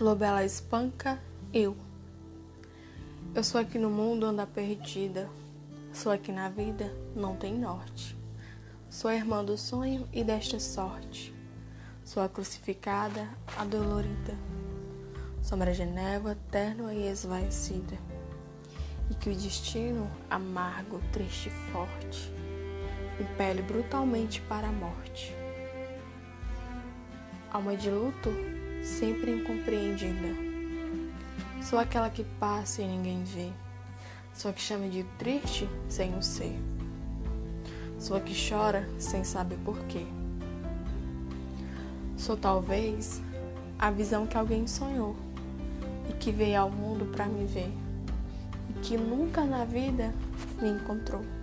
Flor bela espanca, eu. Eu sou aqui no mundo anda perdida. Sou aqui na vida, não tem norte. Sou a irmã do sonho e desta sorte. Sou a crucificada, a dolorida. Sombra de névoa, térnua e esvaecida. E que o destino, amargo, triste e forte, impele brutalmente para a morte. Alma de luto, sempre incompreendida. Sou aquela que passa e ninguém vê. Sou a que chama de triste sem o ser. Sou a que chora sem saber porquê. Sou talvez a visão que alguém sonhou e que veio ao mundo para me ver e que nunca na vida me encontrou.